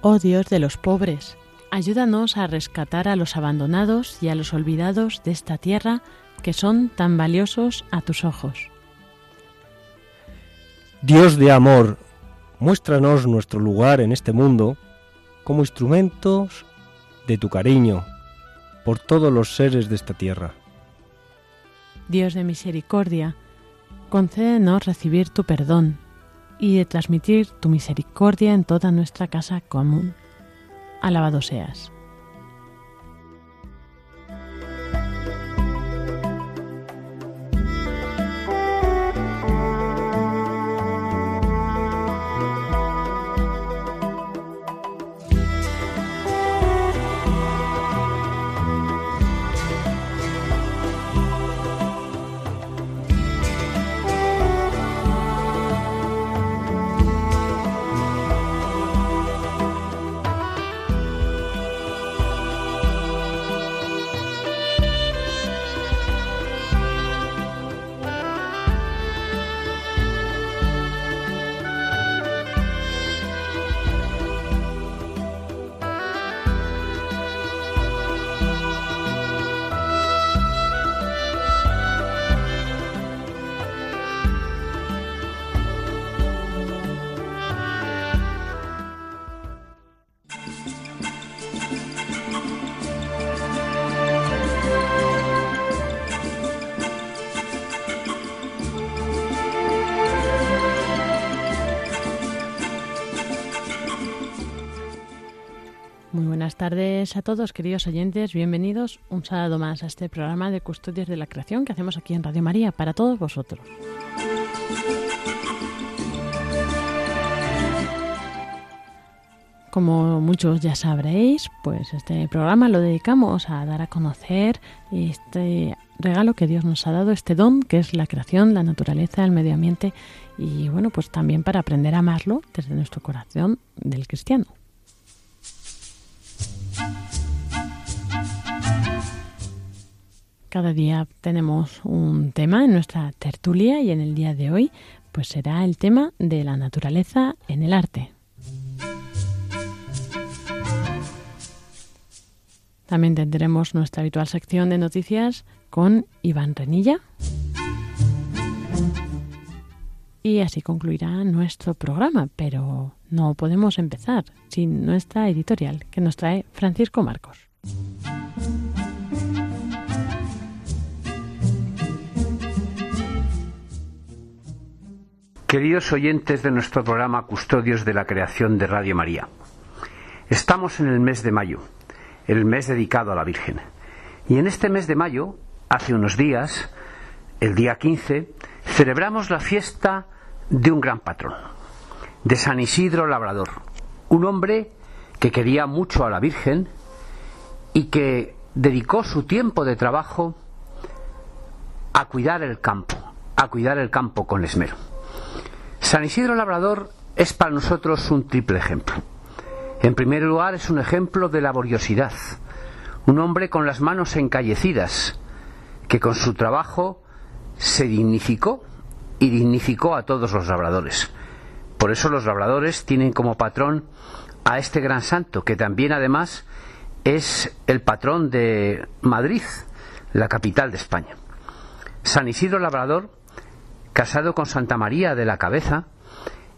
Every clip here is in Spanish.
Oh Dios de los pobres, ayúdanos a rescatar a los abandonados y a los olvidados de esta tierra que son tan valiosos a tus ojos. Dios de amor, muéstranos nuestro lugar en este mundo como instrumentos de tu cariño por todos los seres de esta tierra. Dios de misericordia, concédenos recibir tu perdón y de transmitir tu misericordia en toda nuestra casa común. Alabado seas. Tardes a todos, queridos oyentes. Bienvenidos un sábado más a este programa de Custodios de la Creación que hacemos aquí en Radio María para todos vosotros. Como muchos ya sabréis, pues este programa lo dedicamos a dar a conocer este regalo que Dios nos ha dado, este don que es la creación, la naturaleza, el medio ambiente y bueno, pues también para aprender a amarlo desde nuestro corazón del cristiano. Cada día tenemos un tema en nuestra tertulia y en el día de hoy pues será el tema de la naturaleza en el arte. También tendremos nuestra habitual sección de noticias con Iván Renilla. Y así concluirá nuestro programa, pero no podemos empezar sin nuestra editorial que nos trae Francisco Marcos. Queridos oyentes de nuestro programa Custodios de la Creación de Radio María, estamos en el mes de mayo, el mes dedicado a la Virgen. Y en este mes de mayo, hace unos días, el día 15, celebramos la fiesta de un gran patrón, de San Isidro Labrador, un hombre que quería mucho a la Virgen y que dedicó su tiempo de trabajo a cuidar el campo, a cuidar el campo con esmero. San Isidro Labrador es para nosotros un triple ejemplo. En primer lugar, es un ejemplo de laboriosidad, un hombre con las manos encallecidas, que con su trabajo se dignificó y dignificó a todos los labradores. Por eso los labradores tienen como patrón a este gran santo, que también además es el patrón de Madrid, la capital de España. San Isidro Labrador, casado con Santa María de la Cabeza,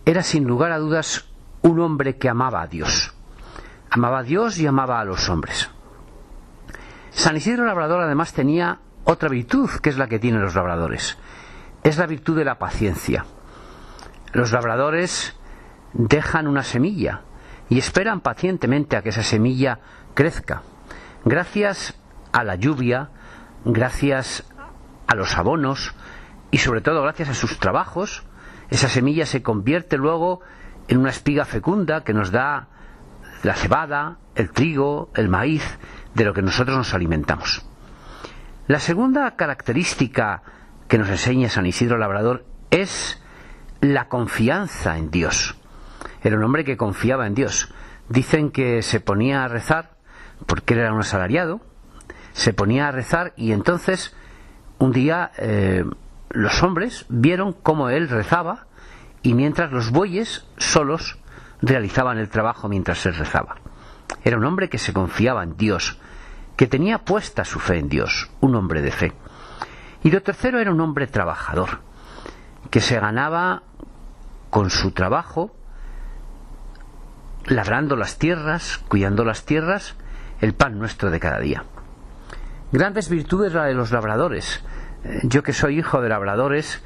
era sin lugar a dudas un hombre que amaba a Dios. Amaba a Dios y amaba a los hombres. San Isidro Labrador además tenía otra virtud que es la que tienen los labradores. Es la virtud de la paciencia. Los labradores dejan una semilla y esperan pacientemente a que esa semilla crezca. Gracias a la lluvia, gracias a los abonos y sobre todo gracias a sus trabajos, esa semilla se convierte luego en una espiga fecunda que nos da la cebada, el trigo, el maíz, de lo que nosotros nos alimentamos. La segunda característica que nos enseña San Isidro Labrador es la confianza en Dios. Era un hombre que confiaba en Dios. Dicen que se ponía a rezar, porque él era un asalariado, se ponía a rezar y entonces un día eh, los hombres vieron cómo él rezaba y mientras los bueyes solos realizaban el trabajo mientras él rezaba. Era un hombre que se confiaba en Dios, que tenía puesta su fe en Dios, un hombre de fe. Y lo tercero era un hombre trabajador, que se ganaba con su trabajo, labrando las tierras, cuidando las tierras, el pan nuestro de cada día. Grandes virtudes la de los labradores. Yo que soy hijo de labradores,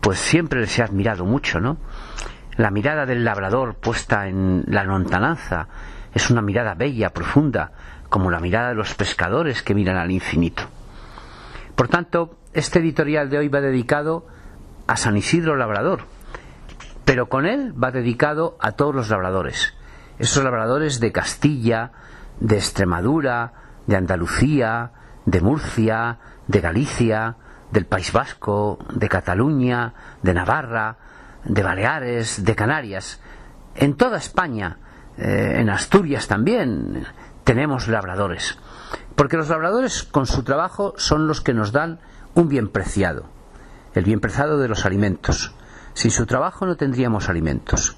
pues siempre les he admirado mucho, ¿no? La mirada del labrador puesta en la lontananza es una mirada bella, profunda, como la mirada de los pescadores que miran al infinito. Por tanto, este editorial de hoy va dedicado a San Isidro Labrador, pero con él va dedicado a todos los labradores, esos labradores de Castilla, de Extremadura, de Andalucía, de Murcia, de Galicia, del País Vasco, de Cataluña, de Navarra, de Baleares, de Canarias, en toda España, eh, en Asturias también, tenemos labradores. Porque los labradores con su trabajo son los que nos dan un bien preciado, el bien preciado de los alimentos. Sin su trabajo no tendríamos alimentos.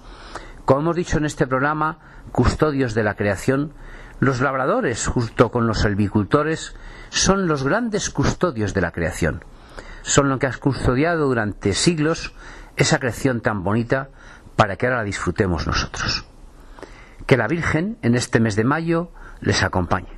Como hemos dicho en este programa, custodios de la creación, los labradores, junto con los silvicultores, son los grandes custodios de la creación. Son los que han custodiado durante siglos esa creación tan bonita para que ahora la disfrutemos nosotros. Que la Virgen, en este mes de mayo, les acompañe.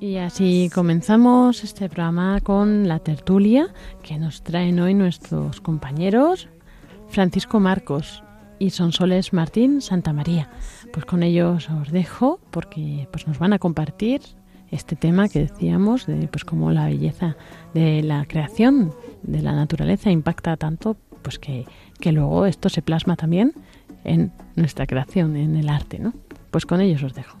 Y así comenzamos este programa con la tertulia que nos traen hoy nuestros compañeros Francisco Marcos y Sonsoles Martín Santa María. Pues con ellos os dejo porque pues nos van a compartir este tema que decíamos de pues cómo la belleza de la creación de la naturaleza impacta tanto pues que, que luego esto se plasma también en nuestra creación, en el arte, ¿no? Pues con ellos os dejo.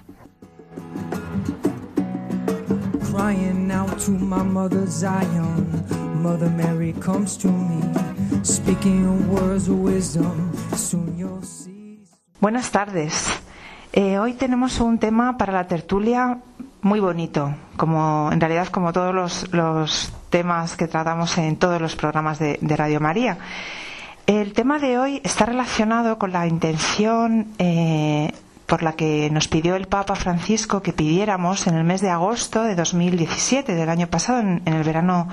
Buenas tardes. Eh, hoy tenemos un tema para la tertulia muy bonito, como en realidad como todos los, temas que tratamos en todos los programas de, de, Radio María. El tema de hoy está relacionado con la intención eh, por la que nos pidió el Papa Francisco que pidiéramos en el mes de agosto de 2017, del año pasado, en, el verano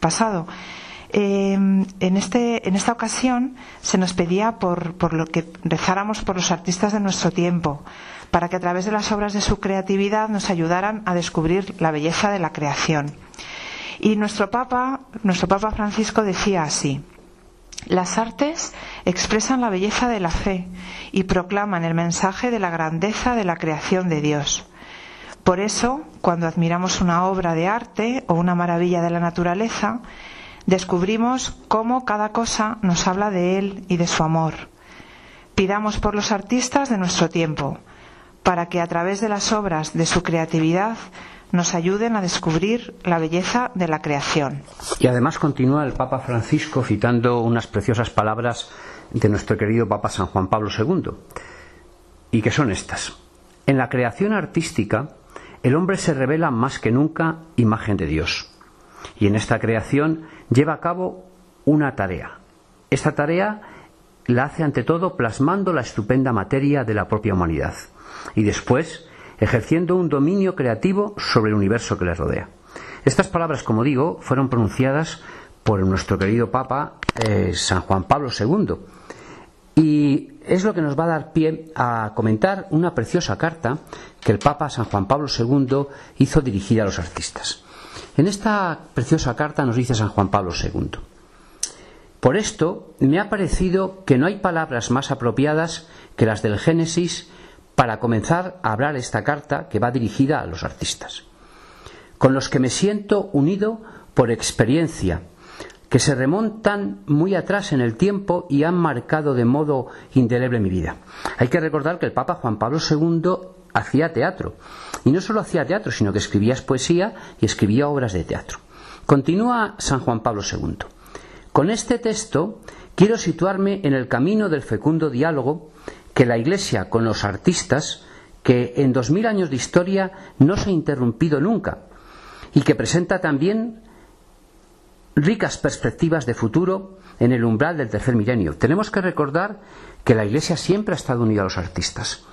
pasado. Eh, en, este, en esta ocasión se nos pedía por, por lo que rezáramos por los artistas de nuestro tiempo, para que a través de las obras de su creatividad nos ayudaran a descubrir la belleza de la creación. Y nuestro Papa, nuestro Papa Francisco decía así: las artes expresan la belleza de la fe y proclaman el mensaje de la grandeza de la creación de Dios. Por eso, cuando admiramos una obra de arte o una maravilla de la naturaleza, descubrimos cómo cada cosa nos habla de Él y de su amor. Pidamos por los artistas de nuestro tiempo, para que a través de las obras de su creatividad nos ayuden a descubrir la belleza de la creación. Y además continúa el Papa Francisco citando unas preciosas palabras de nuestro querido Papa San Juan Pablo II, y que son estas. En la creación artística, el hombre se revela más que nunca imagen de Dios. Y en esta creación lleva a cabo una tarea. Esta tarea la hace ante todo plasmando la estupenda materia de la propia humanidad. Y después ejerciendo un dominio creativo sobre el universo que les rodea. Estas palabras, como digo, fueron pronunciadas por nuestro querido Papa eh, San Juan Pablo II. Y es lo que nos va a dar pie a comentar una preciosa carta que el Papa San Juan Pablo II hizo dirigida a los artistas. En esta preciosa carta nos dice San Juan Pablo II, por esto me ha parecido que no hay palabras más apropiadas que las del Génesis para comenzar a hablar esta carta que va dirigida a los artistas, con los que me siento unido por experiencia, que se remontan muy atrás en el tiempo y han marcado de modo indeleble mi vida. Hay que recordar que el Papa Juan Pablo II hacía teatro, y no solo hacía teatro, sino que escribía poesía y escribía obras de teatro. Continúa San Juan Pablo II. Con este texto quiero situarme en el camino del fecundo diálogo que la Iglesia con los artistas, que en dos mil años de historia no se ha interrumpido nunca y que presenta también ricas perspectivas de futuro en el umbral del tercer milenio. Tenemos que recordar que la Iglesia siempre ha estado unida a los artistas.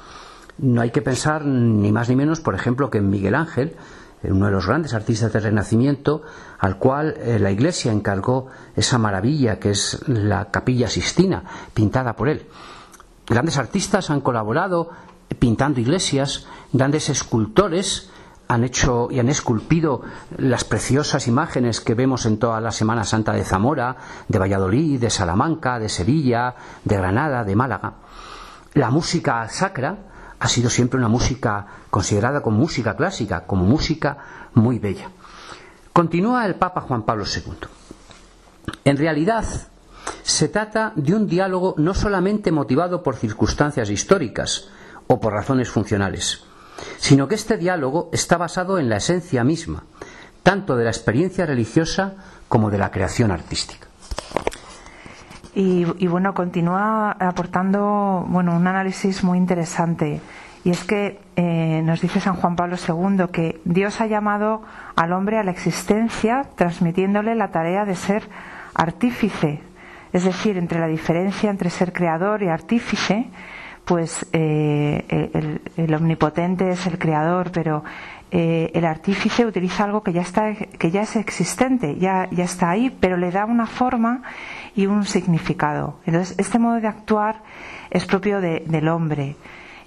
No hay que pensar ni más ni menos, por ejemplo, que en Miguel Ángel, uno de los grandes artistas del Renacimiento, al cual eh, la Iglesia encargó esa maravilla que es la Capilla Sistina, pintada por él. Grandes artistas han colaborado pintando iglesias, grandes escultores han hecho y han esculpido las preciosas imágenes que vemos en toda la Semana Santa de Zamora, de Valladolid, de Salamanca, de Sevilla, de Granada, de Málaga. La música sacra ha sido siempre una música considerada como música clásica, como música muy bella. Continúa el Papa Juan Pablo II. En realidad, se trata de un diálogo no solamente motivado por circunstancias históricas o por razones funcionales, sino que este diálogo está basado en la esencia misma, tanto de la experiencia religiosa como de la creación artística. Y, bueno, continúa aportando bueno, un análisis muy interesante. Y es que eh, nos dice San Juan Pablo II que Dios ha llamado al hombre a la existencia transmitiéndole la tarea de ser artífice es decir, entre la diferencia entre ser creador y artífice, pues eh, el, omnipotente es el creador, pero eh, el artífice utiliza algo que ya está, que ya es existente, ya, ya está ahí, pero le da una forma y un significado. Entonces, este modo de actuar es propio del hombre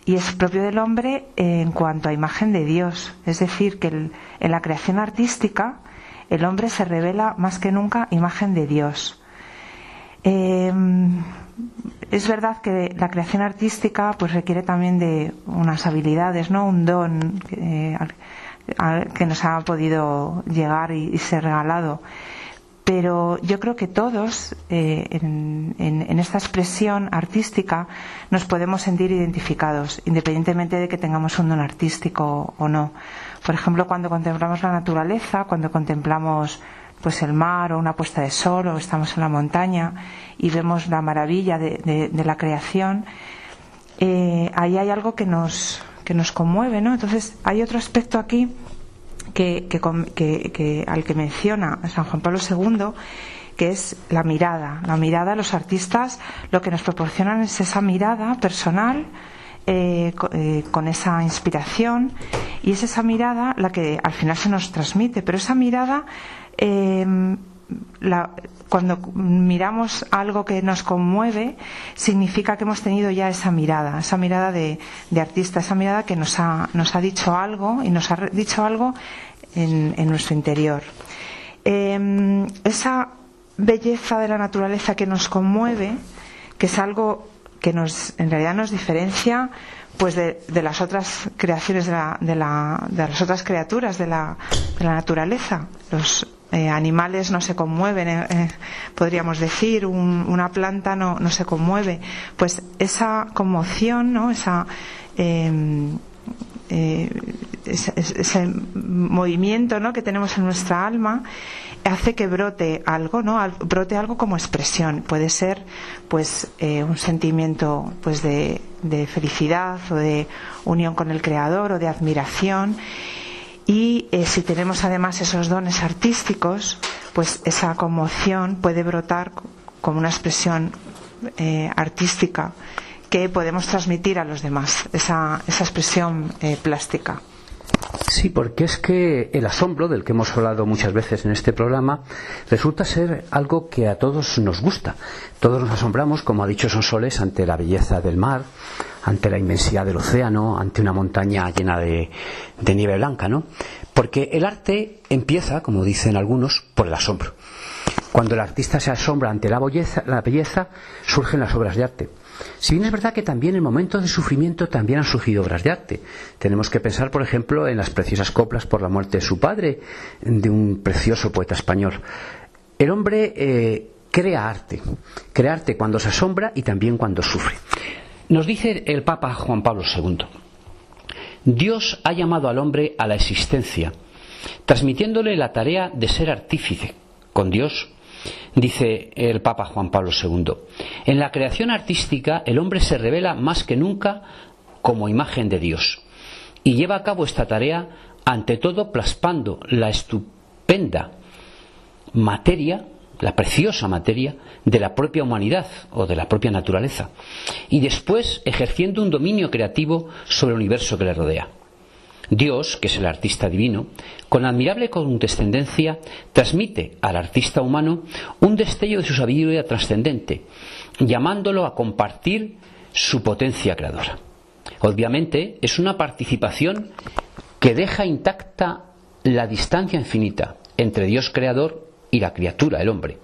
y es propio del hombre en cuanto a imagen de Dios. Es decir, que en la creación artística el hombre se revela más que nunca imagen de Dios. Eh, es verdad que la creación artística pues requiere también de unas habilidades, ¿no? Un don que, que nos ha podido llegar y, ser regalado. Pero yo creo que todos eh, en, esta expresión artística nos podemos sentir identificados, independientemente de que tengamos un don artístico o no. Por ejemplo, cuando contemplamos la naturaleza, cuando contemplamos pues el mar o una puesta de sol o estamos en la montaña y vemos la maravilla de, la creación, eh, ahí hay algo que nos, que nos conmueve, ¿no? Entonces hay otro aspecto aquí que, que, al que menciona San Juan Pablo II, que es la mirada. La mirada, los artistas lo que nos proporcionan es esa mirada personal, eh, eh, con esa inspiración y es esa mirada la que al final se nos transmite, pero esa mirada Em, cuando miramos algo que nos conmueve, significa que hemos tenido ya esa mirada, esa mirada de, artista, esa mirada que nos ha, nos ha dicho algo y nos ha dicho algo en, nuestro interior. Em, esa belleza de la naturaleza que nos conmueve, que es algo que nos, en realidad nos diferencia pues de, las otras creaciones de, la, de, la, de, las otras criaturas de la, la naturaleza. Los eh, animales no se conmueven, eh, eh, podríamos decir, una planta no, no se conmueve. Pues esa conmoción, ¿no? esa em, ese, movimiento ¿no? que tenemos en nuestra alma hace que brote algo, ¿no? brote algo como expresión. Puede ser, pues, un sentimiento, pues, de, felicidad o de unión con el Creador o de admiración. Y eh, si tenemos además esos dones artísticos, pues esa conmoción puede brotar como una expresión eh, artística que podemos transmitir a los demás, esa, esa expresión plástica. Sí, porque es que el asombro del que hemos hablado muchas veces en este programa resulta ser algo que a todos nos gusta. Todos nos asombramos, como ha dicho Sonsoles, ante la belleza del mar, ante la inmensidad del océano, ante una montaña llena de, nieve blanca, ¿no? Porque el arte empieza, como dicen algunos, por el asombro. Cuando el artista se asombra ante la belleza surgen las obras de arte. Si bien es verdad que también en momentos de sufrimiento también han surgido obras de arte. Tenemos que pensar, por ejemplo, en las preciosas coplas por la muerte de su padre, de un precioso poeta español. El hombre eh, crea arte, crea arte cuando se asombra y también cuando sufre. Nos dice el Papa Juan Pablo II, Dios ha llamado al hombre a la existencia, transmitiéndole la tarea de ser artífice. Con Dios Dice el Papa Juan Pablo II, en la creación artística el hombre se revela más que nunca como imagen de Dios y lleva a cabo esta tarea ante todo plasmando la estupenda materia, la preciosa materia de la propia humanidad o de la propia naturaleza y después ejerciendo un dominio creativo sobre el universo que le rodea. Dios, que es el artista divino, con admirable condescendencia transmite al artista humano un destello de su sabiduría trascendente, llamándolo a compartir su potencia creadora. Obviamente es una participación que deja intacta la distancia infinita entre Dios creador y la criatura, el hombre.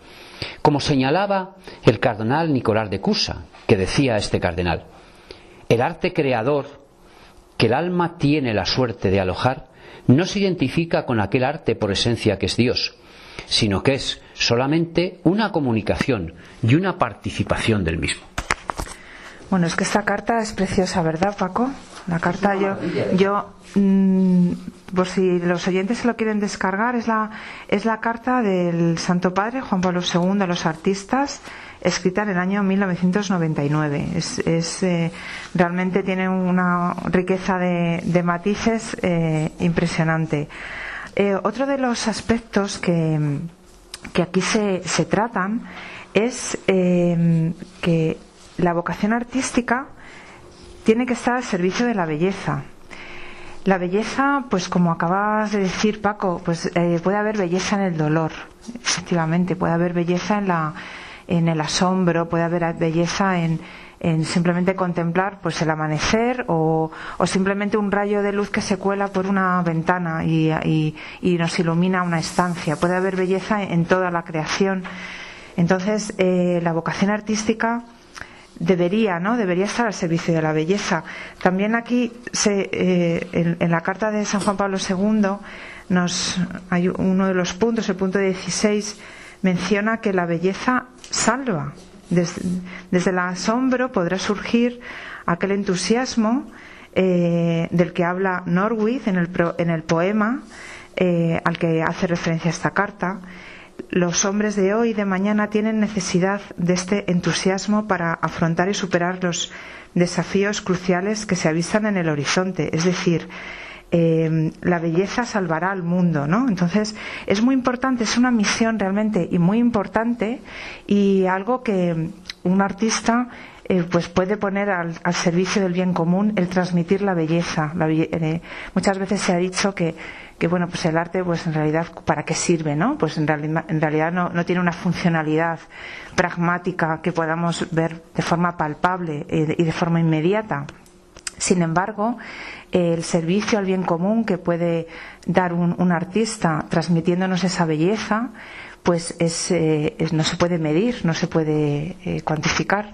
Como señalaba el cardenal Nicolás de Cusa, que decía este cardenal, el arte creador que el alma tiene la suerte de alojar no se identifica con aquel arte por esencia que es Dios, sino que es solamente una comunicación y una participación del mismo. Bueno, es que esta carta es preciosa, ¿verdad, Paco? La carta yo, yo mm, por si los oyentes se lo quieren descargar, es la, es la carta del Santo Padre Juan Pablo II a los artistas escrita en el año 1999. Es, es eh, realmente tiene una riqueza de, matices eh, impresionante. Eh, otro de los aspectos que, que aquí se, se, tratan es que la vocación artística tiene que estar al servicio de la belleza. La belleza, pues como acabas de decir, Paco, pues puede haber belleza en el dolor, efectivamente, puede haber belleza en la, en el asombro, puede haber belleza en, simplemente contemplar pues el amanecer o, simplemente un rayo de luz que se cuela por una ventana y, nos ilumina una estancia. Puede haber belleza en toda la creación. Entonces, eh, la vocación artística debería, ¿no? Debería estar al servicio de la belleza. También aquí, se, eh, en, la carta de San Juan Pablo II, nos, hay uno de los puntos, el punto 16, menciona que la belleza salva. Desde, el asombro podrá surgir aquel entusiasmo eh, del que habla Norwich en el, en el poema eh, al que hace referencia esta carta. Los hombres de hoy y de mañana tienen necesidad de este entusiasmo para afrontar y superar los desafíos cruciales que se avisan en el horizonte. Es decir, eh, la belleza salvará al mundo, ¿no? Entonces es muy importante, es una misión realmente y muy importante y algo que un artista eh, pues puede poner al, servicio del bien común el transmitir la belleza. Eh, muchas veces se ha dicho que, que, bueno, pues el arte, pues en realidad, ¿para qué sirve, no? Pues en, en realidad no, no, tiene una funcionalidad pragmática que podamos ver de forma palpable y de forma inmediata. Sin embargo, el servicio al bien común que puede dar un, artista transmitiéndonos esa belleza, pues eh, es, no se puede medir, no se puede eh, cuantificar.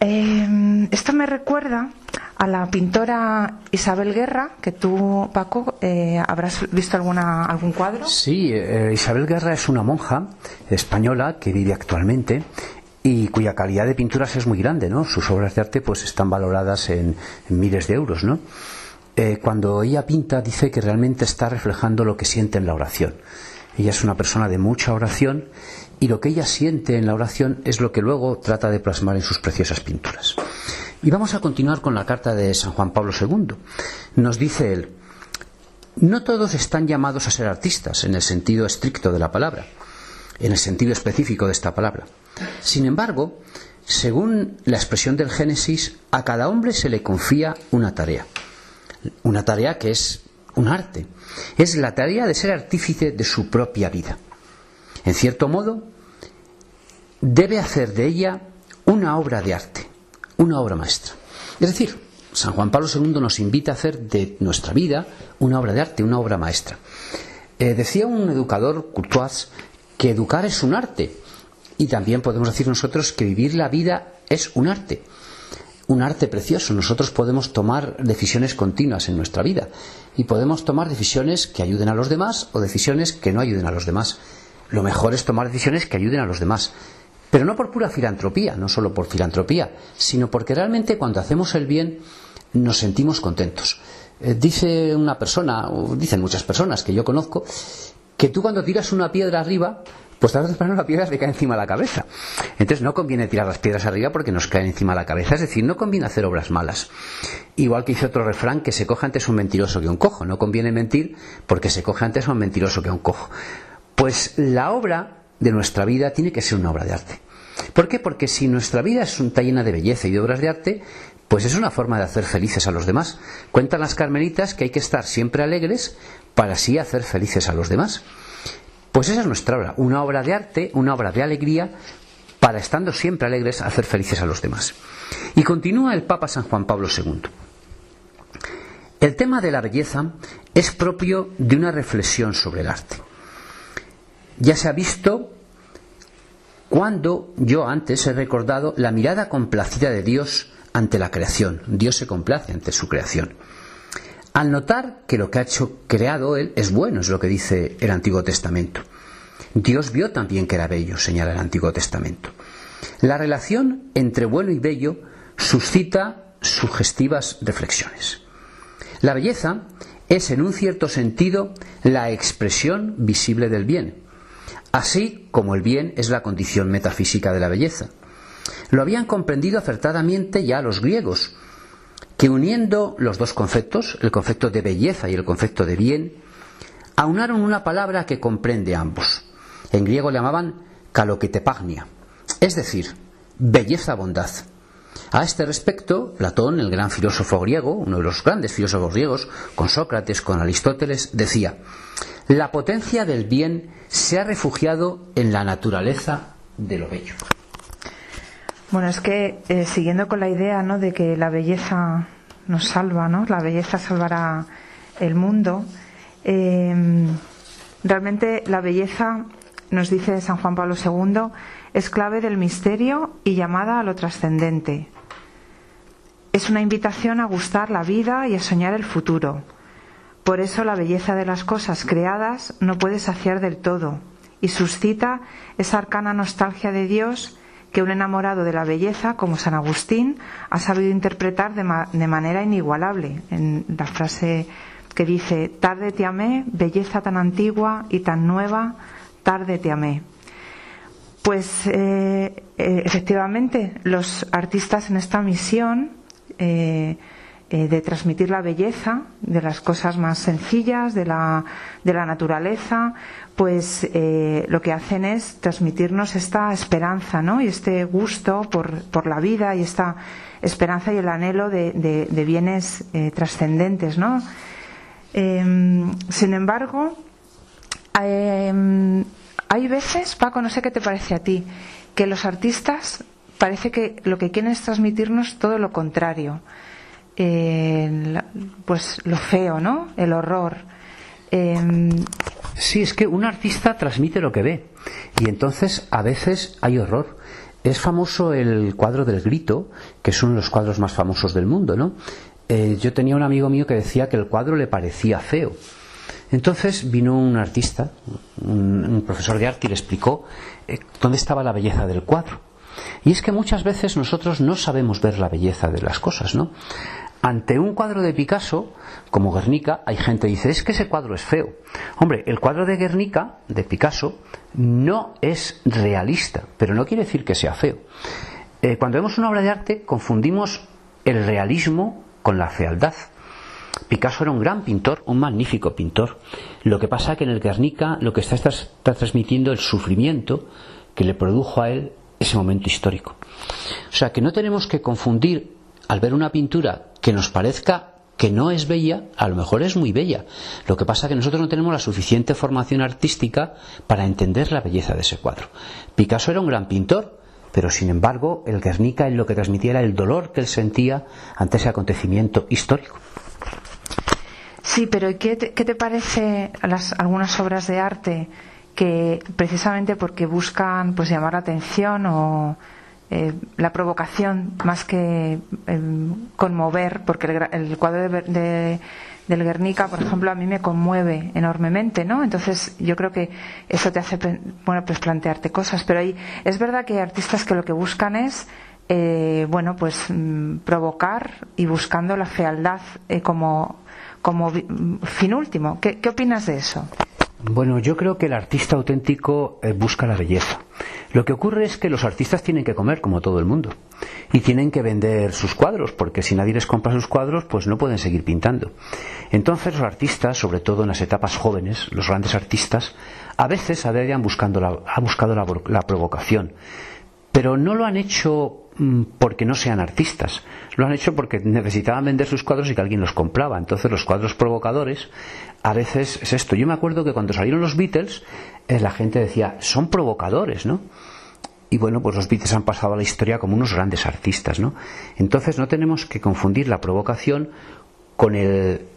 Eh, esto me recuerda a la pintora Isabel Guerra, que tú, Paco, habrás visto alguna, algún cuadro. Sí, Isabel Guerra es una monja española que vive actualmente y cuya calidad de pinturas es muy grande, ¿no? Sus obras de arte pues están valoradas en, miles de euros, ¿no? Eh, cuando ella pinta dice que realmente está reflejando lo que siente en la oración. Ella es una persona de mucha oración y lo que ella siente en la oración es lo que luego trata de plasmar en sus preciosas pinturas. Y vamos a continuar con la carta de San Juan Pablo II. Nos dice él, no todos están llamados a ser artistas en el sentido estricto de la palabra, en el sentido específico de esta palabra. Sin embargo, según la expresión del Génesis, a cada hombre se le confía una tarea. Una tarea que es un arte. Es la tarea de ser artífice de su propia vida. En cierto modo, debe hacer de ella una obra de arte, una obra maestra. Es decir, San Juan Pablo II nos invita a hacer de nuestra vida una obra de arte, una obra maestra. Eh, decía un educador Courtois que educar es un arte, y también podemos decir nosotros que vivir la vida es un arte, un arte precioso. Nosotros podemos tomar decisiones continuas en nuestra vida y podemos tomar decisiones que ayuden a los demás o decisiones que no ayuden a los demás. Lo mejor es tomar decisiones que ayuden a los demás. Pero no por pura filantropía, no solo por filantropía, sino porque realmente cuando hacemos el bien nos sentimos contentos. Eh, dice una persona, o dicen muchas personas que yo conozco, que tú cuando tiras una piedra arriba, pues tarde o temprano la piedra se cae encima de la cabeza. Entonces no conviene tirar las piedras arriba porque nos caen encima de la cabeza. Es decir, no conviene hacer obras malas. Igual que dice otro refrán que se coge antes un mentiroso que un cojo. No conviene mentir porque se coge antes un mentiroso que un cojo. Pues la obra de nuestra vida tiene que ser una obra de arte. ¿Por qué? Porque si nuestra vida es está llena de belleza y de obras de arte, pues es una forma de hacer felices a los demás. Cuentan las carmelitas que hay que estar siempre alegres para así hacer felices a los demás. Pues esa es nuestra obra, una obra de arte, una obra de alegría, para estando siempre alegres hacer felices a los demás. Y continúa el Papa San Juan Pablo II. El tema de la belleza es propio de una reflexión sobre el arte. Ya se ha visto cuando yo antes he recordado la mirada complacida de Dios ante la creación. Dios se complace ante su creación. Al notar que lo que ha hecho creado Él es bueno, es lo que dice el Antiguo Testamento. Dios vio también que era bello, señala el Antiguo Testamento. La relación entre bueno y bello suscita sugestivas reflexiones. La belleza es, en un cierto sentido, la expresión visible del bien, así como el bien es la condición metafísica de la belleza. Lo habían comprendido acertadamente ya los griegos, que uniendo los dos conceptos, el concepto de belleza y el concepto de bien, aunaron una palabra que comprende ambos. En griego le llamaban kaloketepagnia, es decir, belleza-bondad. A este respecto, Platón, el gran filósofo griego, uno de los grandes filósofos griegos, con Sócrates, con Aristóteles, decía, la potencia del bien se ha refugiado en la naturaleza de lo bello. Bueno, es que eh, siguiendo con la idea ¿no? de que la belleza nos salva, ¿no? la belleza salvará el mundo, em, realmente la belleza, nos dice San Juan Pablo II, es clave del misterio y llamada a lo trascendente. Es una invitación a gustar la vida y a soñar el futuro. Por eso la belleza de las cosas creadas no puede saciar del todo y suscita esa arcana nostalgia de Dios que un enamorado de la belleza como San Agustín ha sabido interpretar de, manera inigualable en la frase que dice, tarde te amé, belleza tan antigua y tan nueva, tarde te amé. Pues eh, eh, efectivamente los artistas en esta misión eh, eh, de transmitir la belleza de las cosas más sencillas, de la, de la naturaleza, pues eh, lo que hacen es transmitirnos esta esperanza, ¿no? Y este gusto por, por la vida y esta esperanza y el anhelo de, de, bienes eh, trascendentes, ¿no? Em, sin embargo, em, hay veces, Paco, no sé qué te parece a ti, que los artistas parece que lo que quieren es transmitirnos todo lo contrario. Pues lo feo, ¿no? El horror. Em, sí, es que un artista transmite lo que ve. Y entonces a veces hay horror. Es famoso el cuadro del grito, que es uno de los cuadros más famosos del mundo, ¿no? Eh, yo tenía un amigo mío que decía que el cuadro le parecía feo. Entonces vino un artista, un, profesor de arte, y le explicó eh, dónde estaba la belleza del cuadro. Y es que muchas veces nosotros no sabemos ver la belleza de las cosas, ¿no? Ante un cuadro de Picasso, como Guernica, hay gente que dice, es que ese cuadro es feo. Hombre, el cuadro de Guernica, de Picasso, no es realista, pero no quiere decir que sea feo. Eh, cuando vemos una obra de arte, confundimos el realismo con la fealdad. Picasso era un gran pintor, un magnífico pintor. Lo que pasa es que en el Guernica lo que está, está, está transmitiendo el sufrimiento que le produjo a él ese momento histórico. O sea que no tenemos que confundir al ver una pintura que nos parezca que no es bella, a lo mejor es muy bella. Lo que pasa es que nosotros no tenemos la suficiente formación artística para entender la belleza de ese cuadro. Picasso era un gran pintor, pero sin embargo el Guernica en lo que transmitía era el dolor que él sentía ante ese acontecimiento histórico. Sí, pero ¿qué te, qué te parece las, algunas obras de arte que precisamente porque buscan pues llamar la atención o eh, la provocación más que em, conmover, porque el, cuadro de, del Guernica, por ejemplo, a mí me conmueve enormemente, ¿no? Entonces yo creo que eso te hace bueno pues plantearte cosas, pero ahí es verdad que hay artistas que lo que buscan es eh, bueno pues mm, provocar y buscando la fealdad eh, como como fin último. ¿Qué, ¿Qué opinas de eso? Bueno, yo creo que el artista auténtico eh, busca la belleza. Lo que ocurre es que los artistas tienen que comer como todo el mundo y tienen que vender sus cuadros porque si nadie les compra sus cuadros pues no pueden seguir pintando. Entonces los artistas, sobre todo en las etapas jóvenes, los grandes artistas, a veces han buscando ha buscado la provocación, pero no lo han hecho porque no sean artistas, lo han hecho porque necesitaban vender sus cuadros y que alguien los compraba. Entonces los cuadros provocadores a veces es esto. Yo me acuerdo que cuando salieron los Beatles, eh, la gente decía, son provocadores, ¿no? Y bueno, pues los Beatles han pasado a la historia como unos grandes artistas, ¿no? Entonces no tenemos que confundir la provocación con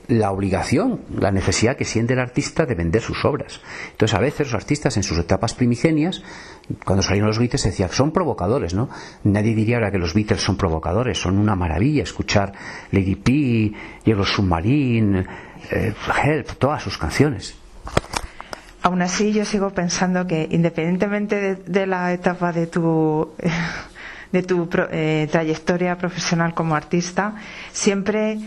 la obligación, la necesidad que siente el artista de vender sus obras. Entonces, a veces los artistas en sus etapas primigenias, cuando salieron los Beatles, decían, son provocadores, ¿no? Nadie diría ahora que los Beatles son provocadores, son una maravilla escuchar Lady P, Yellow Submarine, eh, Help, todas sus canciones. Aún así, yo sigo pensando que independientemente de, la etapa de tu de tu eh, trayectoria profesional como artista, siempre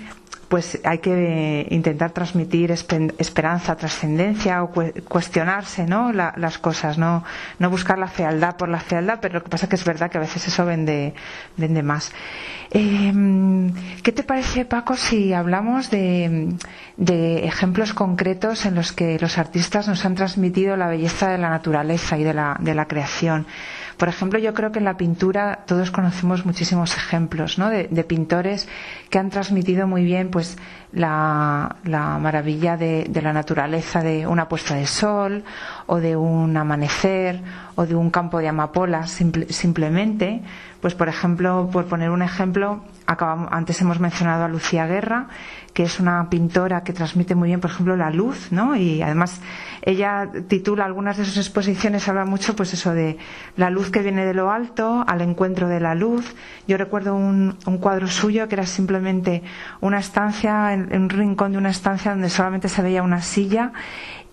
pues hay que intentar transmitir esperanza, trascendencia o cuestionarse ¿no? las cosas, ¿no? no buscar la fealdad por la fealdad, pero lo que pasa es que es verdad que a veces eso vende, vende más. Em, ¿Qué te parece, Paco, si hablamos de, ejemplos concretos en los que los artistas nos han transmitido la belleza de la naturaleza y de la, de la creación? Por ejemplo, yo creo que en la pintura todos conocemos muchísimos ejemplos de, pintores que han transmitido muy bien pues, la, maravilla de, la naturaleza de una puesta de sol o de un amanecer o de un campo de amapolas simplemente. Pues, por ejemplo, por poner un ejemplo, antes hemos mencionado a Lucía Guerra, que es una pintora que transmite muy bien, por ejemplo, la luz, ¿no? Y además ella titula algunas de sus exposiciones, habla mucho, pues eso de la luz que viene de lo alto al encuentro de la luz. Yo recuerdo un, cuadro suyo que era simplemente una estancia, en, un rincón de una estancia donde solamente se veía una silla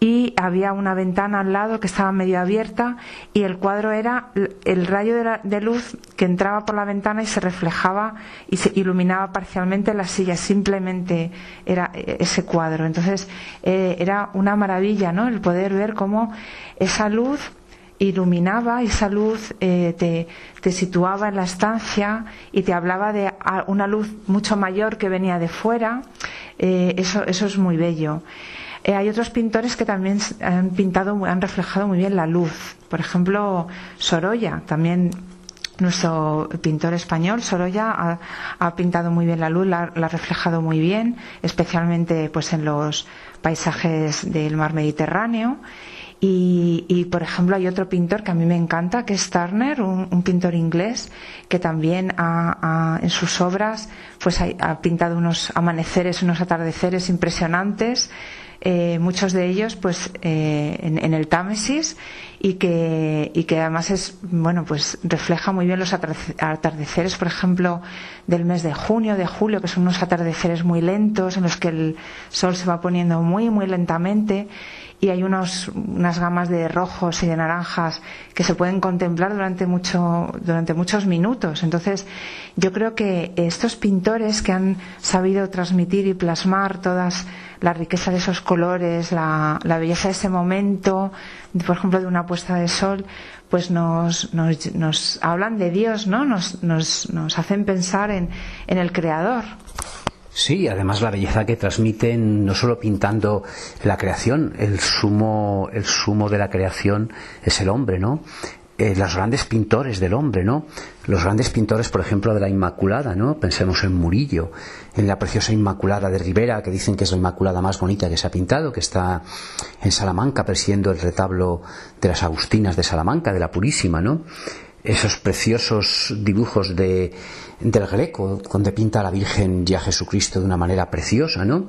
y había una ventana al lado que estaba medio abierta y el cuadro era el rayo de, luz que entraba por la ventana y se reflejaba y se iluminaba parcialmente la silla simplemente era ese cuadro entonces eh, era una maravilla no el poder ver cómo esa luz iluminaba esa luz eh, te, te, situaba en la estancia y te hablaba de una luz mucho mayor que venía de fuera. Eh, eso, eso es muy bello. Eh, hay otros pintores que también han pintado, han reflejado muy bien la luz. Por ejemplo, Sorolla, también nuestro pintor español, Sorolla, ha, pintado muy bien la luz, la, ha reflejado muy bien, especialmente pues en los paisajes del mar Mediterráneo. Y, por ejemplo, hay otro pintor que a mí me encanta, que es Turner, un, pintor inglés, que también en sus obras pues ha, pintado unos amaneceres, unos atardeceres impresionantes eh, muchos de ellos pues eh, en, el Támesis y que, y que además es bueno pues refleja muy bien los atardeceres por ejemplo del mes de junio de julio que son unos atardeceres muy lentos en los que el sol se va poniendo muy muy lentamente y hay unos, unas gamas de rojos y de naranjas que se pueden contemplar durante, mucho, durante muchos minutos. Entonces, yo creo que estos pintores que han sabido transmitir y plasmar todas la riqueza de esos colores, la, la belleza de ese momento, por ejemplo, de una puesta de sol, pues nos, nos, nos hablan de Dios, ¿no? Nos, nos, nos hacen pensar en, en el Creador. Sí, además la belleza que transmiten, no solo pintando la creación, el sumo, el sumo de la creación es el hombre, ¿no? Eh, los grandes pintores del hombre, ¿no? Los grandes pintores, por ejemplo, de la Inmaculada, ¿no? Pensemos en Murillo, en la preciosa Inmaculada de Rivera, que dicen que es la Inmaculada más bonita que se ha pintado, que está en Salamanca presidiendo el retablo de las Agustinas de Salamanca, de la Purísima, ¿no? Esos preciosos dibujos de del Greco, donde pinta a la Virgen y a Jesucristo de una manera preciosa, ¿no?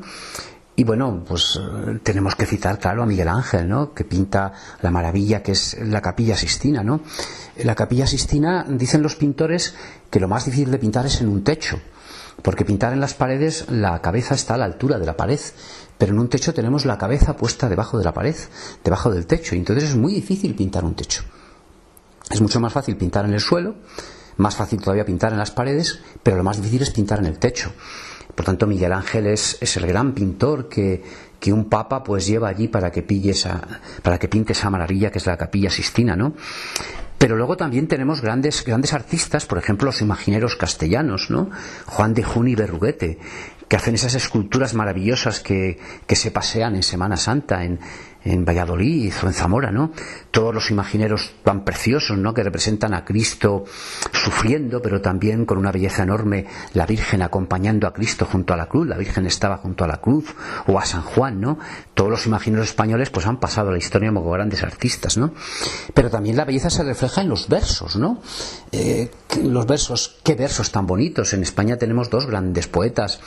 Y bueno, pues eh, tenemos que citar, claro, a Miguel Ángel, ¿no? Que pinta la maravilla que es la capilla Sistina, ¿no? La capilla Sistina, dicen los pintores, que lo más difícil de pintar es en un techo, porque pintar en las paredes la cabeza está a la altura de la pared, pero en un techo tenemos la cabeza puesta debajo de la pared, debajo del techo, y entonces es muy difícil pintar un techo. Es mucho más fácil pintar en el suelo, más fácil todavía pintar en las paredes, pero lo más difícil es pintar en el techo. Por tanto, Miguel Ángel es, el gran pintor que, un papa pues lleva allí para que pille esa, para que pinte esa maravilla que es la capilla Sistina, ¿no? Pero luego también tenemos grandes, grandes artistas, por ejemplo, los imagineros castellanos, ¿no? Juan de Juni Berruguete, que hacen esas esculturas maravillosas que, que se pasean en Semana Santa, en, en Valladolid o en Zamora, ¿no? Todos los imagineros tan preciosos, ¿no? Que representan a Cristo sufriendo, pero también con una belleza enorme, la Virgen acompañando a Cristo junto a la cruz, la Virgen estaba junto a la cruz, o a San Juan, ¿no? Todos los imagineros españoles pues han pasado a la historia como grandes artistas, ¿no? Pero también la belleza se refleja en los versos, ¿no? Eh, los versos, qué versos tan bonitos. En España tenemos dos grandes poetas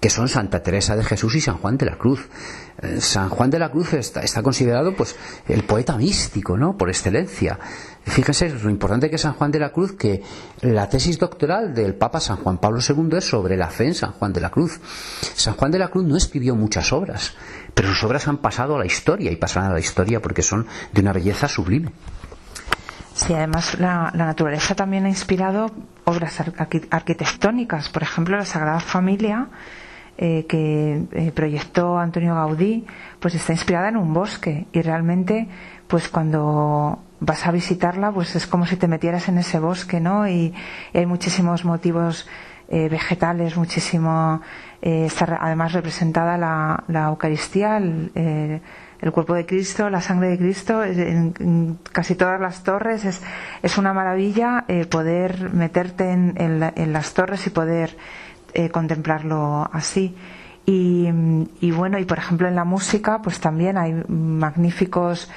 que son Santa Teresa de Jesús y San Juan de la Cruz. Eh, San Juan de la Cruz está, considerado pues el poeta místico, ¿no? Por excelencia. Fíjense lo importante que es San Juan de la Cruz, que la tesis doctoral del Papa San Juan Pablo II es sobre la fe en San Juan de la Cruz. San Juan de la Cruz no escribió muchas obras, pero sus obras han pasado a la historia y pasarán a la historia porque son de una belleza sublime. Sí, además la, naturaleza también ha inspirado obras arquitectónicas, por ejemplo la Sagrada Familia eh, que eh, proyectó Antonio Gaudí, pues está inspirada en un bosque y realmente, pues cuando vas a visitarla, pues es como si te metieras en ese bosque, ¿no? Y, hay muchísimos motivos eh, vegetales, muchísimo, está además representada la, Eucaristía, el, cuerpo de Cristo, la sangre de Cristo, en, casi todas las torres. Es, es una maravilla poder meterte en, las torres y poder eh, contemplarlo así. Y, bueno, y por ejemplo en la música, pues también hay magníficos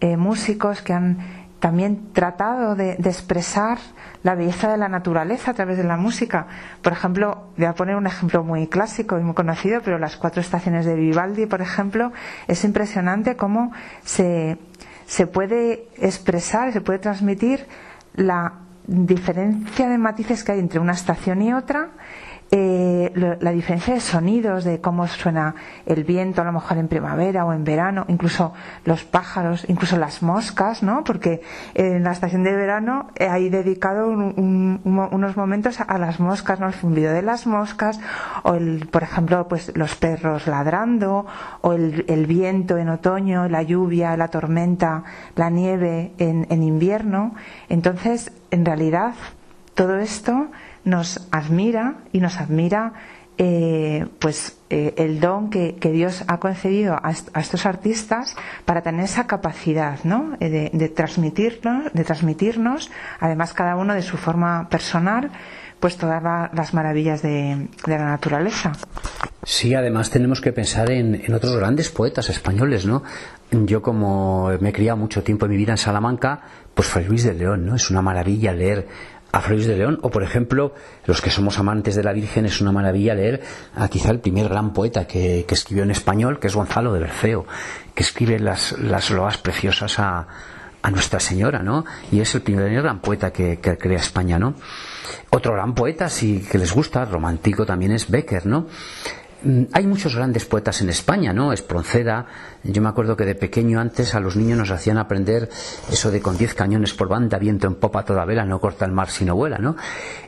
eh, músicos que han también tratado de, expresar la belleza de la naturaleza a través de la música. Por ejemplo, voy a poner un ejemplo muy clásico y muy conocido, pero las cuatro estaciones de Vivaldi, por ejemplo, es impresionante cómo se, se puede expresar, se puede transmitir la diferencia de matices que hay entre una estación y otra eh, la diferencia de sonidos, de cómo suena el viento a lo mejor en primavera o en verano, incluso los pájaros, incluso las moscas, ¿no? Porque en la estación de verano eh, hay dedicado unos momentos a las moscas, ¿no? El zumbido de las moscas, o el, por ejemplo, pues los perros ladrando, o el, viento en otoño, la lluvia, la tormenta, la nieve en, en invierno. Entonces, en realidad, todo esto nos admira y nos admira eh, pues eh, el don que, Dios ha concedido a, estos artistas para tener esa capacidad ¿no? Eh, de, transmitirnos, de transmitirnos, además cada uno de su forma personal, pues todas las maravillas de, la naturaleza. Sí, además tenemos que pensar en, en, otros grandes poetas españoles, ¿no? Yo como me he criado mucho tiempo en mi vida en Salamanca, pues Fray Luis de León, ¿no? Es una maravilla leer a Fray de León, o por ejemplo, los que somos amantes de la Virgen, es una maravilla leer a quizá el primer gran poeta que, escribió en español, que es Gonzalo de Berceo, que escribe las, las loas preciosas a, a Nuestra Señora, ¿no? Y es el primer gran poeta que, que crea España, ¿no? Otro gran poeta, si que les gusta, romántico también es Becker, ¿no? Mm, hay muchos grandes poetas en España, ¿no? Espronceda. Yo me acuerdo que de pequeño antes a los niños nos hacían aprender eso de con diez cañones por banda, viento en popa toda vela, no corta el mar sino vuela, ¿no?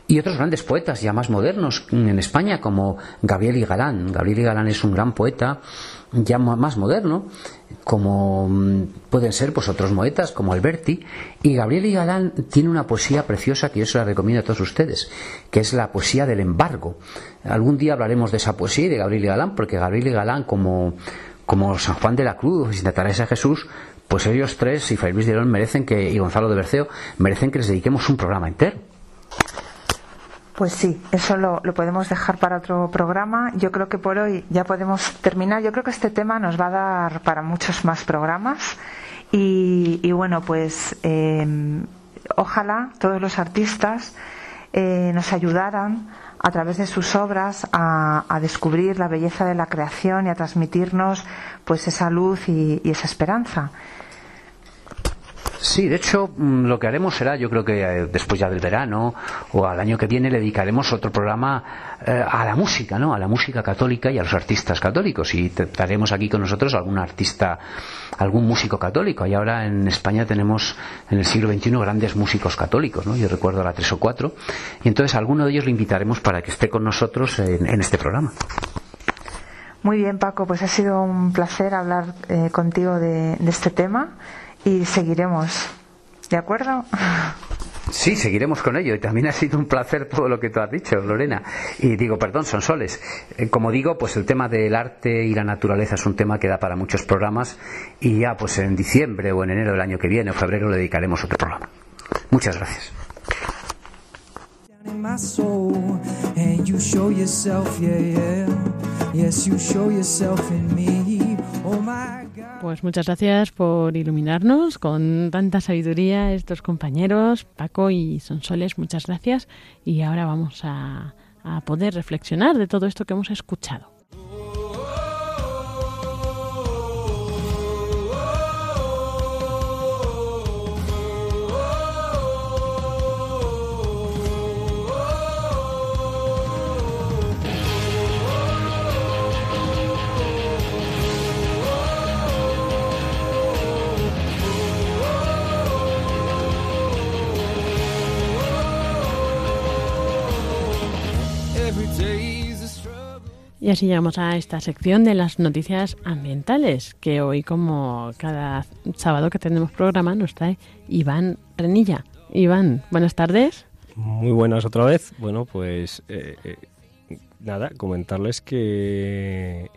Y otros grandes poetas ya más modernos en España como Gabriel y Galán. Gabriel y Galán es un gran poeta ya más moderno, como mm, pueden ser pues otros poetas como Alberti. Y Gabriel y Galán tiene una poesía preciosa que yo se la recomiendo a todos ustedes que es la poesía del embargo. Algún día hablaremos de esa poesía y de Gabriel y Galán porque Gabriel y Galán como como San Juan de la Cruz y Santa Teresa de Jesús pues ellos tres y Fray Luis de León merecen que y Gonzalo de Berceo merecen que les dediquemos un programa entero pues sí, eso lo, podemos dejar para otro programa. Yo creo que por hoy ya podemos terminar. Yo creo que este tema nos va a dar para muchos más programas. Y, bueno, pues eh, ojalá todos los artistas eh, nos ayudaran a través de sus obras a, descubrir la belleza de la creación y a transmitirnos pues esa luz y esa esperanza. Sí, de hecho, mm, lo que haremos será, yo creo que eh, después ya del verano o al año que viene, le dedicaremos otro programa eh, a la música, ¿no? A la música católica y a los artistas católicos. Y traeremos aquí con nosotros algún artista, algún músico católico. Y ahora en España tenemos en el siglo XXI grandes músicos católicos, ¿no? Yo recuerdo a la tres o cuatro. Y entonces a alguno de ellos le invitaremos para que esté con nosotros en, este programa. Muy bien, Paco, pues ha sido un placer hablar eh, contigo de este tema y seguiremos. ¿De acuerdo? Sí, seguiremos con ello. Y también ha sido un placer todo lo que tú has dicho, Lorena. Y digo, perdón, son soles. Eh, como digo, pues el tema del arte y la naturaleza es un tema que da para muchos programas. Y ya, pues en diciembre o en enero del año que viene o febrero le dedicaremos otro programa. Muchas gracias. Pues muchas gracias por iluminarnos con tanta sabiduría estos compañeros, Paco y Sonsoles, muchas gracias. Y ahora vamos a, a poder reflexionar de todo esto que hemos escuchado. Y así llegamos a esta sección de las noticias ambientales, que hoy, como cada sábado que tenemos programa, nos trae Iván Renilla. Iván, buenas tardes. Muy buenas otra vez. Bueno, pues eh, eh, nada, comentarles que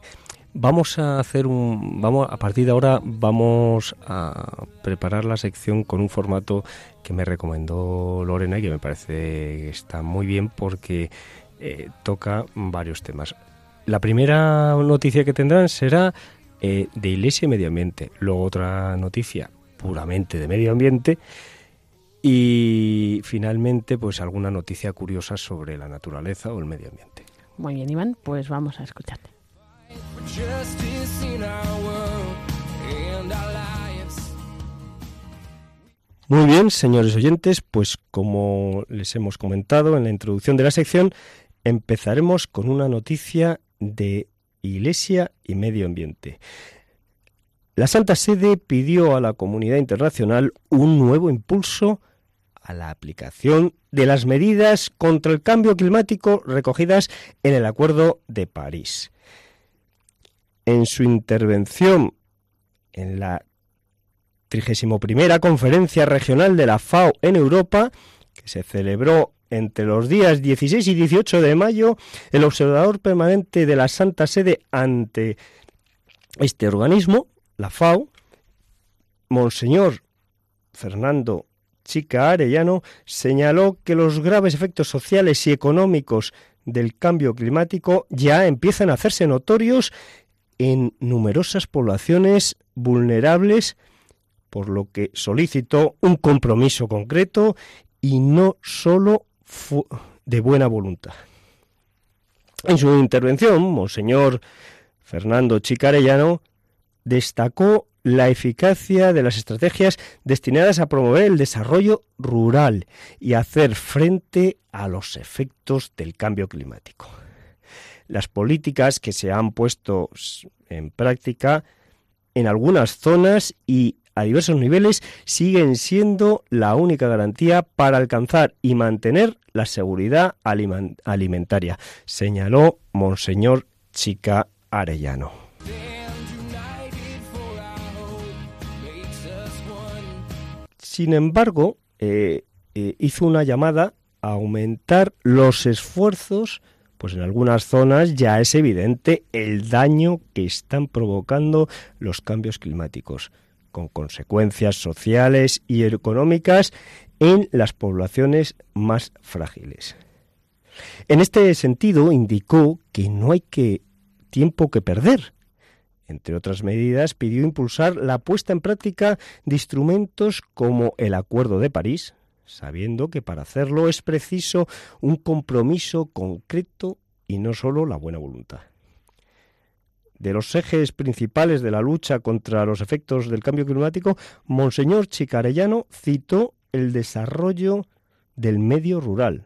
vamos a hacer un vamos a partir de ahora vamos a preparar la sección con un formato que me recomendó Lorena y que me parece que está muy bien porque eh, toca varios temas. La primera noticia que tendrán será eh, de Iglesia y Medio Ambiente. Luego otra noticia puramente de medio ambiente. Y finalmente, pues alguna noticia curiosa sobre la naturaleza o el medio ambiente. Muy bien, Iván, pues vamos a escucharte. Muy bien, señores oyentes, pues como les hemos comentado en la introducción de la sección, empezaremos con una noticia de Iglesia y Medio Ambiente. La Santa Sede pidió a la comunidad internacional un nuevo impulso a la aplicación de las medidas contra el cambio climático recogidas en el Acuerdo de París. En su intervención en la 31 Conferencia Regional de la FAO en Europa, que se celebró entre los días 16 y 18 de mayo, el observador permanente de la Santa Sede ante este organismo, la FAO, Monseñor Fernando Chica Arellano, señaló que los graves efectos sociales y económicos del cambio climático ya empiezan a hacerse notorios en numerosas poblaciones vulnerables, por lo que solicitó un compromiso concreto y no solo de buena voluntad. En su intervención, Monseñor Fernando Chicarellano destacó la eficacia de las estrategias destinadas a promover el desarrollo rural y hacer frente a los efectos del cambio climático. Las políticas que se han puesto en práctica en algunas zonas y a diversos niveles siguen siendo la única garantía para alcanzar y mantener la seguridad alimentaria, señaló Monseñor Chica Arellano. Sin embargo, eh, eh, hizo una llamada a aumentar los esfuerzos pues en algunas zonas ya es evidente el daño que están provocando los cambios climáticos con consecuencias sociales y económicas en las poblaciones más frágiles. En este sentido, indicó que no hay que tiempo que perder. Entre otras medidas, pidió impulsar la puesta en práctica de instrumentos como el Acuerdo de París, sabiendo que para hacerlo es preciso un compromiso concreto y no solo la buena voluntad de los ejes principales de la lucha contra los efectos del cambio climático, Monseñor Chicarellano citó el desarrollo del medio rural.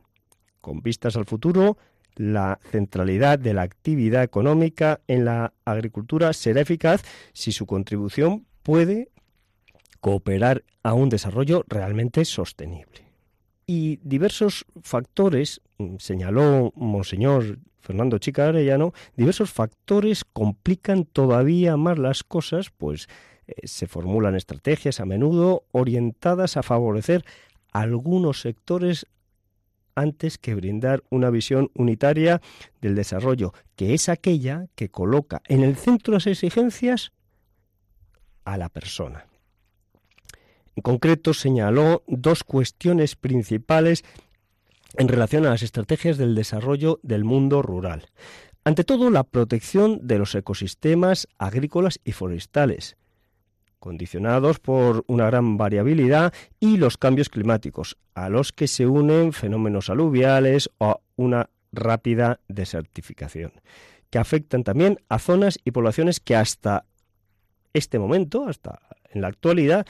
Con vistas al futuro, la centralidad de la actividad económica en la agricultura será eficaz si su contribución puede cooperar a un desarrollo realmente sostenible. Y diversos factores, mm, señaló Monseñor Fernando Chica Arellano, diversos factores complican todavía más las cosas, pues eh, se formulan estrategias a menudo orientadas a favorecer algunos sectores antes que brindar una visión unitaria del desarrollo, que es aquella que coloca en el centro de las exigencias a la persona. En concreto, señaló dos cuestiones principales en relación a las estrategias del desarrollo del mundo rural. Ante todo, la protección de los ecosistemas agrícolas y forestales, condicionados por una gran variabilidad y los cambios climáticos, a los que se unen fenómenos aluviales o una rápida desertificación, que afectan también a zonas y poblaciones que hasta este momento, hasta en la actualidad,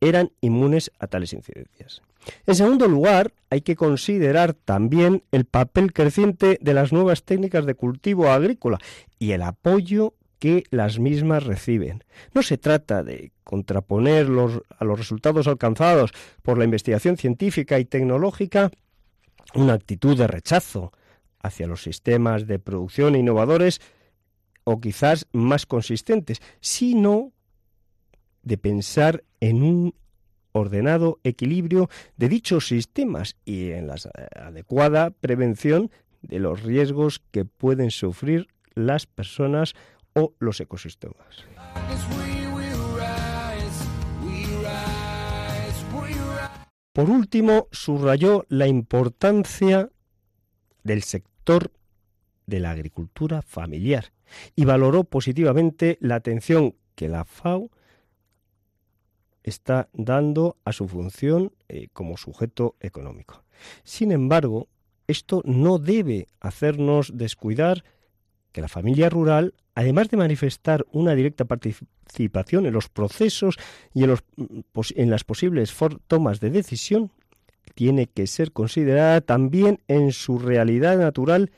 eran inmunes a tales incidencias. En segundo lugar, hay que considerar también el papel creciente de las nuevas técnicas de cultivo agrícola y el apoyo que las mismas reciben. No se trata de contraponer a los resultados alcanzados por la investigación científica y tecnológica una actitud de rechazo hacia los sistemas de producción innovadores o quizás más consistentes, sino de pensar en un ordenado equilibrio de dichos sistemas y en la adecuada prevención de los riesgos que pueden sufrir las personas o los ecosistemas. Por último, subrayó la importancia del sector de la agricultura familiar y valoró positivamente la atención que la FAO está dando a su función eh, como sujeto económico. Sin embargo, esto no debe hacernos descuidar que la familia rural, además de manifestar una directa participación en los procesos y en, los, en las posibles tomas de decisión, tiene que ser considerada también en su realidad natural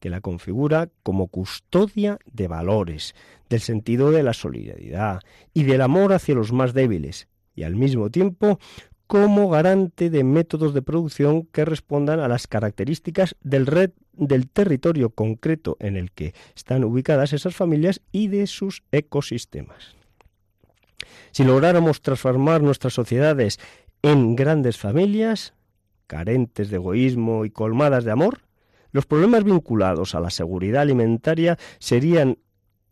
que la configura como custodia de valores, del sentido de la solidaridad y del amor hacia los más débiles, y al mismo tiempo como garante de métodos de producción que respondan a las características del red del territorio concreto en el que están ubicadas esas familias y de sus ecosistemas. Si lográramos transformar nuestras sociedades en grandes familias, carentes de egoísmo y colmadas de amor, los problemas vinculados a la seguridad alimentaria serían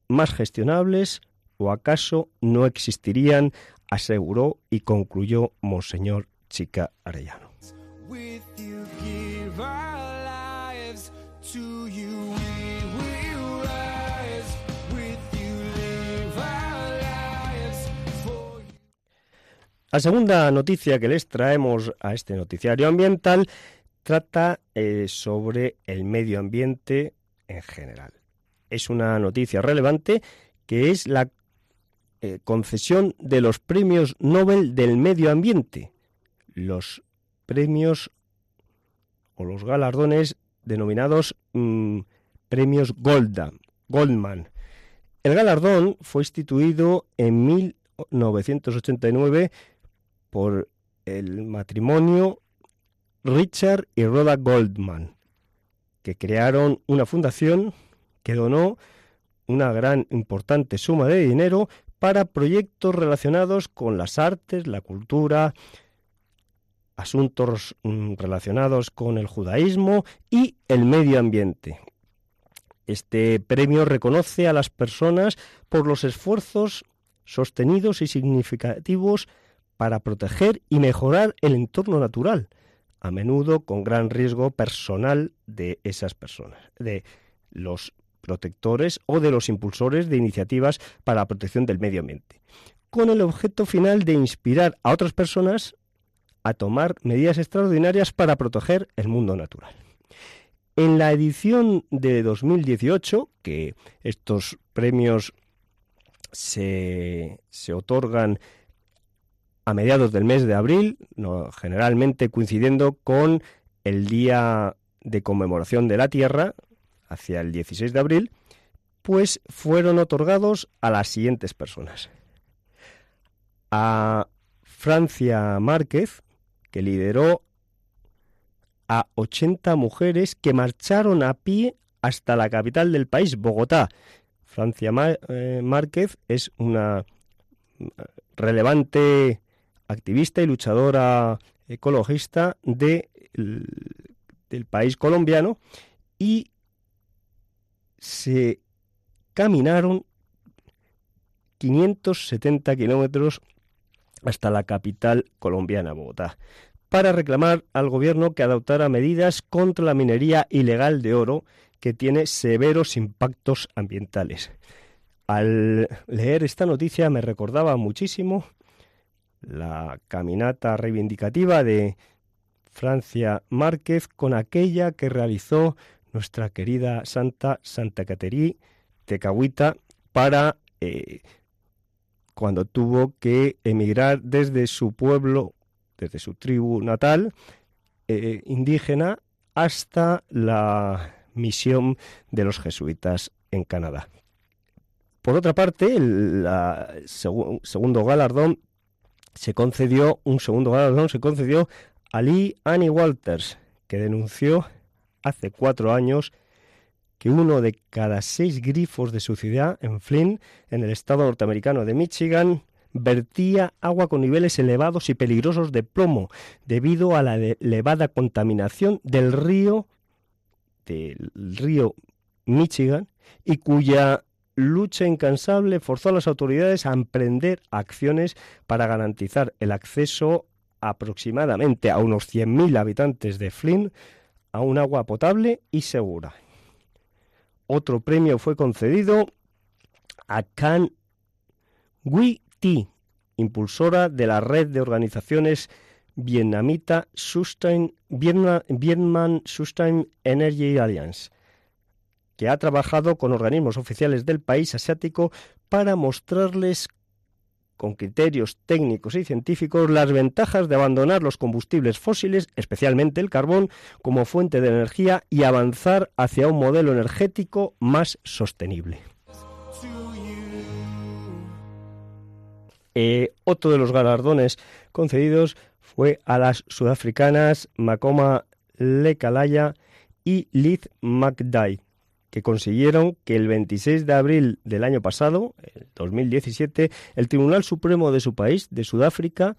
más gestionables o acaso no existirían, aseguró y concluyó Monseñor Chica Arellano. La segunda noticia que les traemos a este noticiario ambiental trata eh, sobre el medio ambiente en general. Es una noticia relevante que es la eh, concesión de los premios Nobel del medio ambiente, los premios o los galardones denominados mm, premios Goldman. El galardón fue instituido en 1989 por el matrimonio Richard y Rhoda Goldman, que crearon una fundación que donó una gran importante suma de dinero para proyectos relacionados con las artes, la cultura, asuntos mm, relacionados con el judaísmo y el medio ambiente. Este premio reconoce a las personas por los esfuerzos sostenidos y significativos para proteger y mejorar el entorno natural, a menudo con gran riesgo personal de esas personas, de los protectores o de los impulsores de iniciativas para la protección del medio ambiente, con el objeto final de inspirar a otras personas a tomar medidas extraordinarias para proteger el mundo natural. En la edición de 2018, que estos premios se, se otorgan a mediados del mes de abril, generalmente coincidiendo con el día de conmemoración de la Tierra, hacia el 16 de abril, pues fueron otorgados a las siguientes personas. A Francia Márquez, que lideró a 80 mujeres que marcharon a pie hasta la capital del país, Bogotá. Francia eh, Márquez es una relevante activista y luchadora ecologista de, del país colombiano y se caminaron 570 kilómetros hasta la capital colombiana, Bogotá, para reclamar al gobierno que adoptara medidas contra la minería ilegal de oro que tiene severos impactos ambientales. Al leer esta noticia me recordaba muchísimo la caminata reivindicativa de Francia Márquez con aquella que realizó nuestra querida Santa Santa Caterí Tecahuita para eh, cuando tuvo que emigrar desde su pueblo, desde su tribu natal eh, indígena hasta la misión de los jesuitas en Canadá. Por otra parte, el segundo galardón se concedió, un segundo galardón se concedió a Lee Annie Walters, que denunció hace cuatro años que uno de cada seis grifos de su ciudad, en Flint, en el estado norteamericano de Michigan, vertía agua con niveles elevados y peligrosos de plomo debido a la elevada contaminación del río del río Michigan y cuya lucha incansable forzó a las autoridades a emprender acciones para garantizar el acceso aproximadamente a unos 100.000 habitantes de Flint a un agua potable y segura. Otro premio fue concedido a Can Gui Ti, impulsora de la red de organizaciones vietnamita Sustain, Vietnam Energy Alliance, que ha trabajado con organismos oficiales del país asiático para mostrarles con criterios técnicos y científicos las ventajas de abandonar los combustibles fósiles, especialmente el carbón, como fuente de energía y avanzar hacia un modelo energético más sostenible. Eh, otro de los galardones concedidos fue a las sudafricanas Makoma Lekalaya y Liz McDay, que consiguieron que el 26 de abril del año pasado, el 2017, el Tribunal Supremo de su país, de Sudáfrica,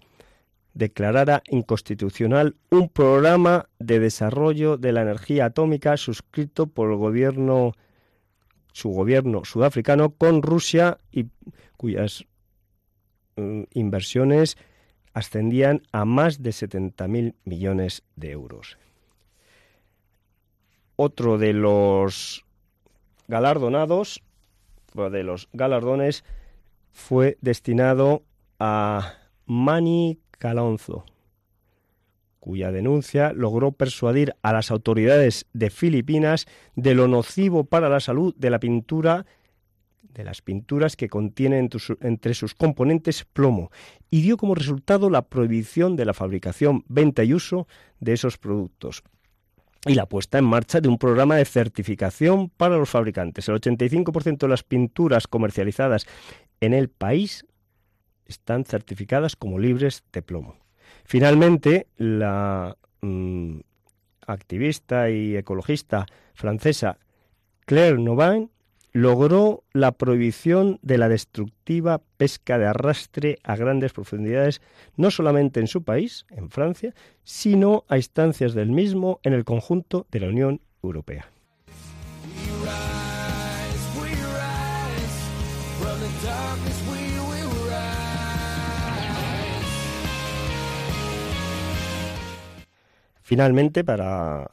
declarara inconstitucional un programa de desarrollo de la energía atómica suscrito por el gobierno su gobierno sudafricano con Rusia y cuyas Mm, inversiones ascendían a más de 70.000 millones de euros. Otro de los galardonados, de los galardones, fue destinado a Mani Calonzo, cuya denuncia logró persuadir a las autoridades de Filipinas de lo nocivo para la salud de la pintura de las pinturas que contienen entre sus componentes plomo y dio como resultado la prohibición de la fabricación, venta y uso de esos productos y la puesta en marcha de un programa de certificación para los fabricantes. El 85% de las pinturas comercializadas en el país están certificadas como libres de plomo. Finalmente, la mm, activista y ecologista francesa Claire Novin logró la prohibición de la destructiva pesca de arrastre a grandes profundidades, no solamente en su país, en Francia, sino a instancias del mismo en el conjunto de la Unión Europea. Finalmente, para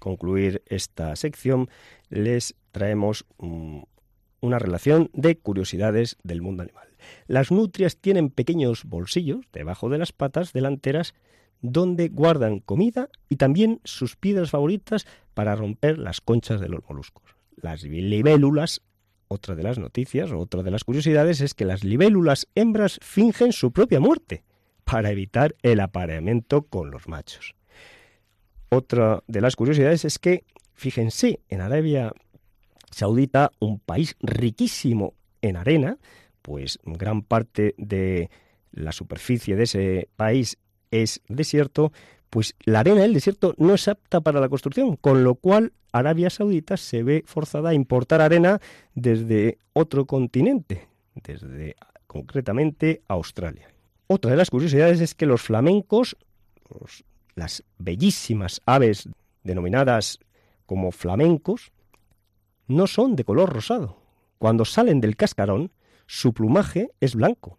concluir esta sección, les traemos una relación de curiosidades del mundo animal. Las nutrias tienen pequeños bolsillos debajo de las patas delanteras donde guardan comida y también sus piedras favoritas para romper las conchas de los moluscos. Las libélulas, otra de las noticias, otra de las curiosidades es que las libélulas hembras fingen su propia muerte para evitar el apareamiento con los machos. Otra de las curiosidades es que, fíjense, en Arabia Saudita, un país riquísimo en arena, pues gran parte de la superficie de ese país es desierto, pues la arena del desierto no es apta para la construcción, con lo cual Arabia Saudita se ve forzada a importar arena desde otro continente, desde concretamente Australia. Otra de las curiosidades es que los flamencos, las bellísimas aves denominadas como flamencos, no son de color rosado. Cuando salen del cascarón, su plumaje es blanco,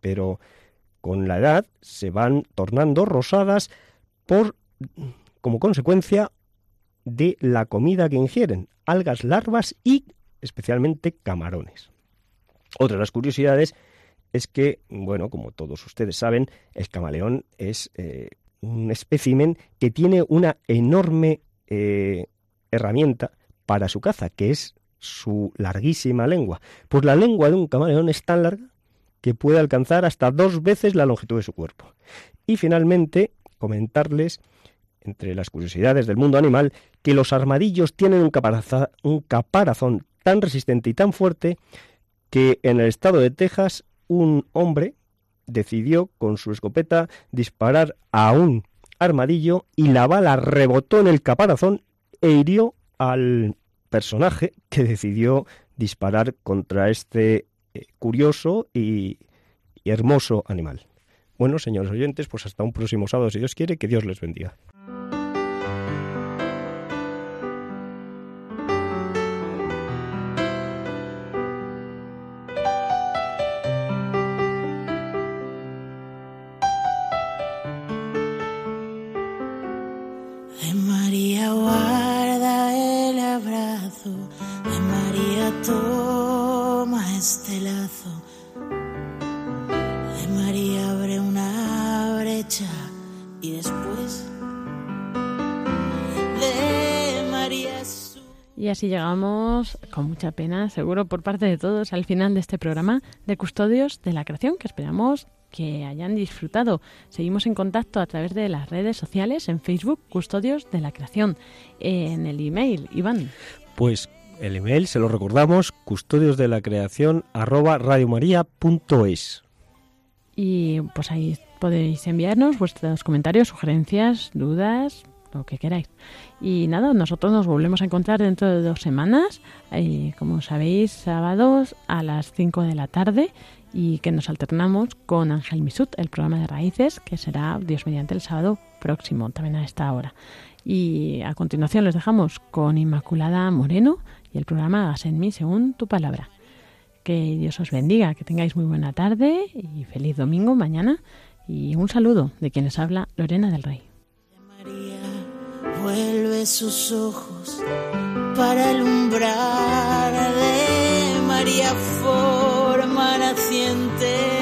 pero con la edad se van tornando rosadas por como consecuencia de la comida que ingieren, algas larvas y especialmente camarones. Otra de las curiosidades es que, bueno, como todos ustedes saben, el camaleón es eh, un espécimen que tiene una enorme eh, herramienta para su caza, que es su larguísima lengua. Pues la lengua de un camaleón es tan larga que puede alcanzar hasta dos veces la longitud de su cuerpo. Y finalmente, comentarles, entre las curiosidades del mundo animal, que los armadillos tienen un, un caparazón tan resistente y tan fuerte que en el estado de Texas un hombre decidió con su escopeta disparar a un armadillo y la bala rebotó en el caparazón e hirió al personaje que decidió disparar contra este eh, curioso y, y hermoso animal. Bueno, señores oyentes, pues hasta un próximo sábado, si Dios quiere, que Dios les bendiga. Con mucha pena, seguro por parte de todos, al final de este programa de Custodios de la Creación, que esperamos que hayan disfrutado. Seguimos en contacto a través de las redes sociales, en Facebook, Custodios de la Creación, en el email, Iván. Pues el email, se lo recordamos, custodios de la creación arroba radiomaria.es. Y pues ahí podéis enviarnos vuestros comentarios, sugerencias, dudas, lo que queráis. Y nada, nosotros nos volvemos a encontrar dentro de dos semanas, y como sabéis, sábados a las 5 de la tarde y que nos alternamos con Ángel Misut, el programa de raíces, que será Dios mediante el sábado próximo, también a esta hora. Y a continuación les dejamos con Inmaculada Moreno y el programa Hagas en mí según tu palabra. Que Dios os bendiga, que tengáis muy buena tarde y feliz domingo mañana. Y un saludo de quien les habla Lorena del Rey. María vuelve sus ojos para alumbrar. De María forma naciente